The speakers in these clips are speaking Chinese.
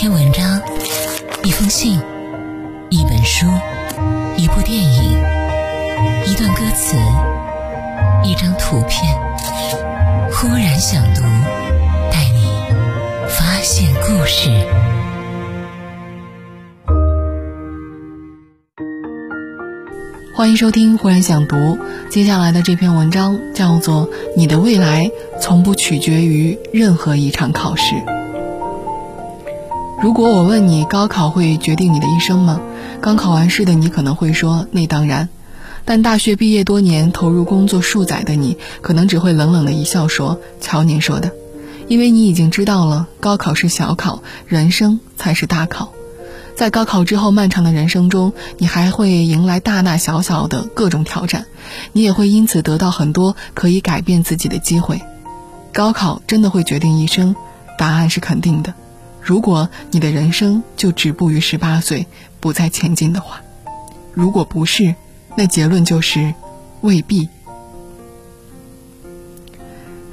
篇文章，一封信，一本书，一部电影，一段歌词，一张图片。忽然想读，带你发现故事。欢迎收听《忽然想读》，接下来的这篇文章叫做《你的未来从不取决于任何一场考试》。如果我问你，高考会决定你的一生吗？刚考完试的你可能会说，那当然。但大学毕业多年、投入工作数载的你，可能只会冷冷的一笑说：“瞧您说的。”因为你已经知道了，高考是小考，人生才是大考。在高考之后漫长的人生中，你还会迎来大大小小的各种挑战，你也会因此得到很多可以改变自己的机会。高考真的会决定一生？答案是肯定的。如果你的人生就止步于十八岁，不再前进的话，如果不是，那结论就是未必。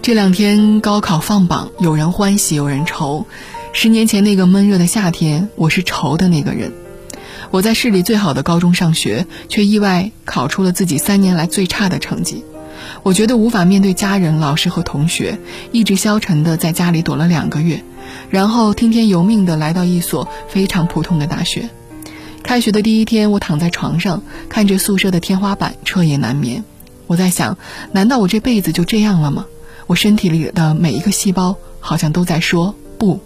这两天高考放榜，有人欢喜，有人愁。十年前那个闷热的夏天，我是愁的那个人。我在市里最好的高中上学，却意外考出了自己三年来最差的成绩。我觉得无法面对家人、老师和同学，一直消沉的在家里躲了两个月。然后听天由命的来到一所非常普通的大学。开学的第一天，我躺在床上，看着宿舍的天花板，彻夜难眠。我在想，难道我这辈子就这样了吗？我身体里的每一个细胞好像都在说不。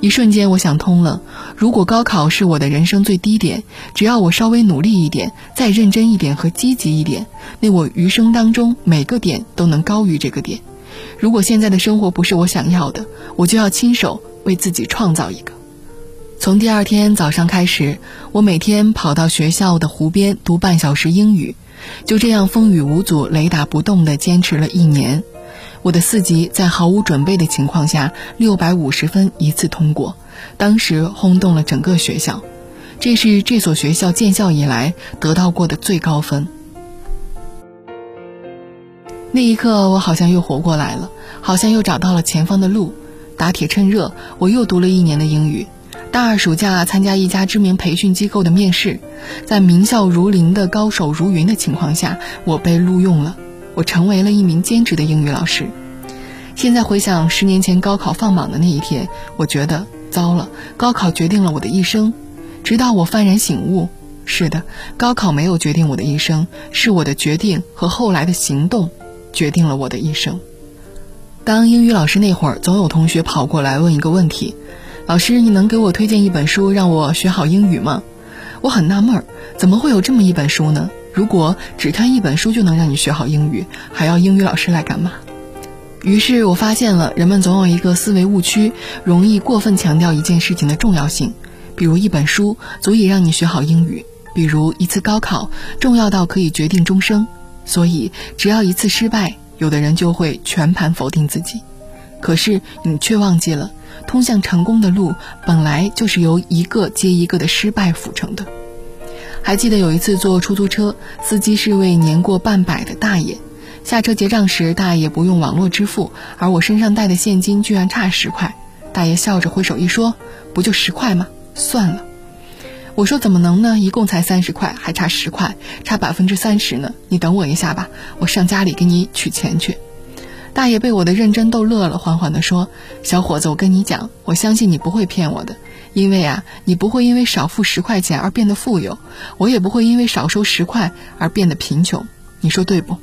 一瞬间，我想通了：如果高考是我的人生最低点，只要我稍微努力一点，再认真一点和积极一点，那我余生当中每个点都能高于这个点。如果现在的生活不是我想要的，我就要亲手为自己创造一个。从第二天早上开始，我每天跑到学校的湖边读半小时英语，就这样风雨无阻、雷打不动地坚持了一年。我的四级在毫无准备的情况下，六百五十分一次通过，当时轰动了整个学校，这是这所学校建校以来得到过的最高分。那一刻，我好像又活过来了，好像又找到了前方的路。打铁趁热，我又读了一年的英语。大二暑假参加一家知名培训机构的面试，在名校如林的高手如云的情况下，我被录用了。我成为了一名兼职的英语老师。现在回想十年前高考放榜的那一天，我觉得糟了，高考决定了我的一生。直到我幡然醒悟。是的，高考没有决定我的一生，是我的决定和后来的行动。决定了我的一生。当英语老师那会儿，总有同学跑过来问一个问题：“老师，你能给我推荐一本书让我学好英语吗？”我很纳闷儿，怎么会有这么一本书呢？如果只看一本书就能让你学好英语，还要英语老师来干嘛？于是我发现了，人们总有一个思维误区，容易过分强调一件事情的重要性，比如一本书足以让你学好英语，比如一次高考重要到可以决定终生。所以，只要一次失败，有的人就会全盘否定自己。可是，你却忘记了，通向成功的路本来就是由一个接一个的失败组成的。还记得有一次坐出租车，司机是位年过半百的大爷。下车结账时，大爷不用网络支付，而我身上带的现金居然差十块。大爷笑着挥手一说：“不就十块吗？算了。”我说怎么能呢？一共才三十块，还差十块，差百分之三十呢。你等我一下吧，我上家里给你取钱去。大爷被我的认真逗乐了，缓缓地说：“小伙子，我跟你讲，我相信你不会骗我的，因为啊，你不会因为少付十块钱而变得富有，我也不会因为少收十块而变得贫穷。你说对不？”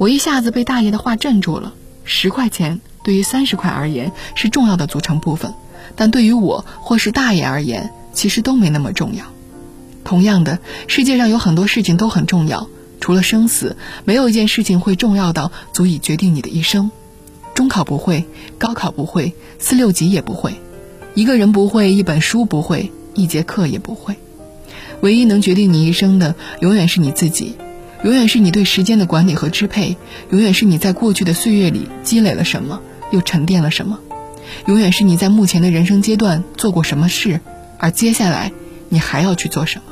我一下子被大爷的话镇住了。十块钱对于三十块而言是重要的组成部分，但对于我或是大爷而言。其实都没那么重要。同样的，世界上有很多事情都很重要，除了生死，没有一件事情会重要到足以决定你的一生。中考不会，高考不会，四六级也不会，一个人不会，一本书不会，一节课也不会。唯一能决定你一生的，永远是你自己，永远是你对时间的管理和支配，永远是你在过去的岁月里积累了什么，又沉淀了什么，永远是你在目前的人生阶段做过什么事。而接下来，你还要去做什么？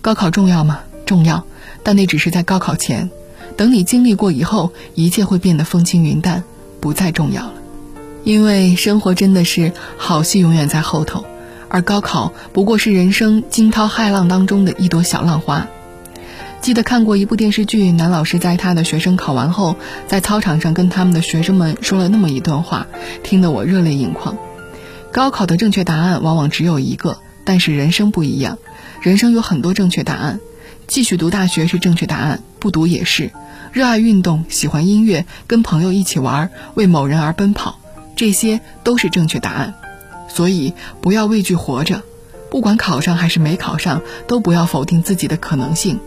高考重要吗？重要，但那只是在高考前。等你经历过以后，一切会变得风轻云淡，不再重要了。因为生活真的是好戏永远在后头，而高考不过是人生惊涛骇浪当中的一朵小浪花。记得看过一部电视剧，男老师在他的学生考完后，在操场上跟他们的学生们说了那么一段话，听得我热泪盈眶。高考的正确答案往往只有一个，但是人生不一样，人生有很多正确答案。继续读大学是正确答案，不读也是。热爱运动，喜欢音乐，跟朋友一起玩，为某人而奔跑，这些都是正确答案。所以不要畏惧活着，不管考上还是没考上，都不要否定自己的可能性。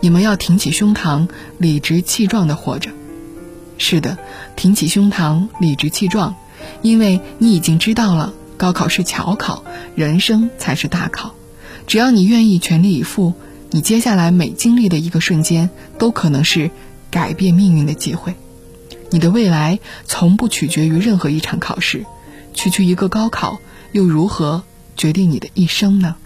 你们要挺起胸膛，理直气壮地活着。是的，挺起胸膛，理直气壮，因为你已经知道了，高考是巧考，人生才是大考。只要你愿意全力以赴，你接下来每经历的一个瞬间，都可能是改变命运的机会。你的未来从不取决于任何一场考试，区区一个高考，又如何决定你的一生呢？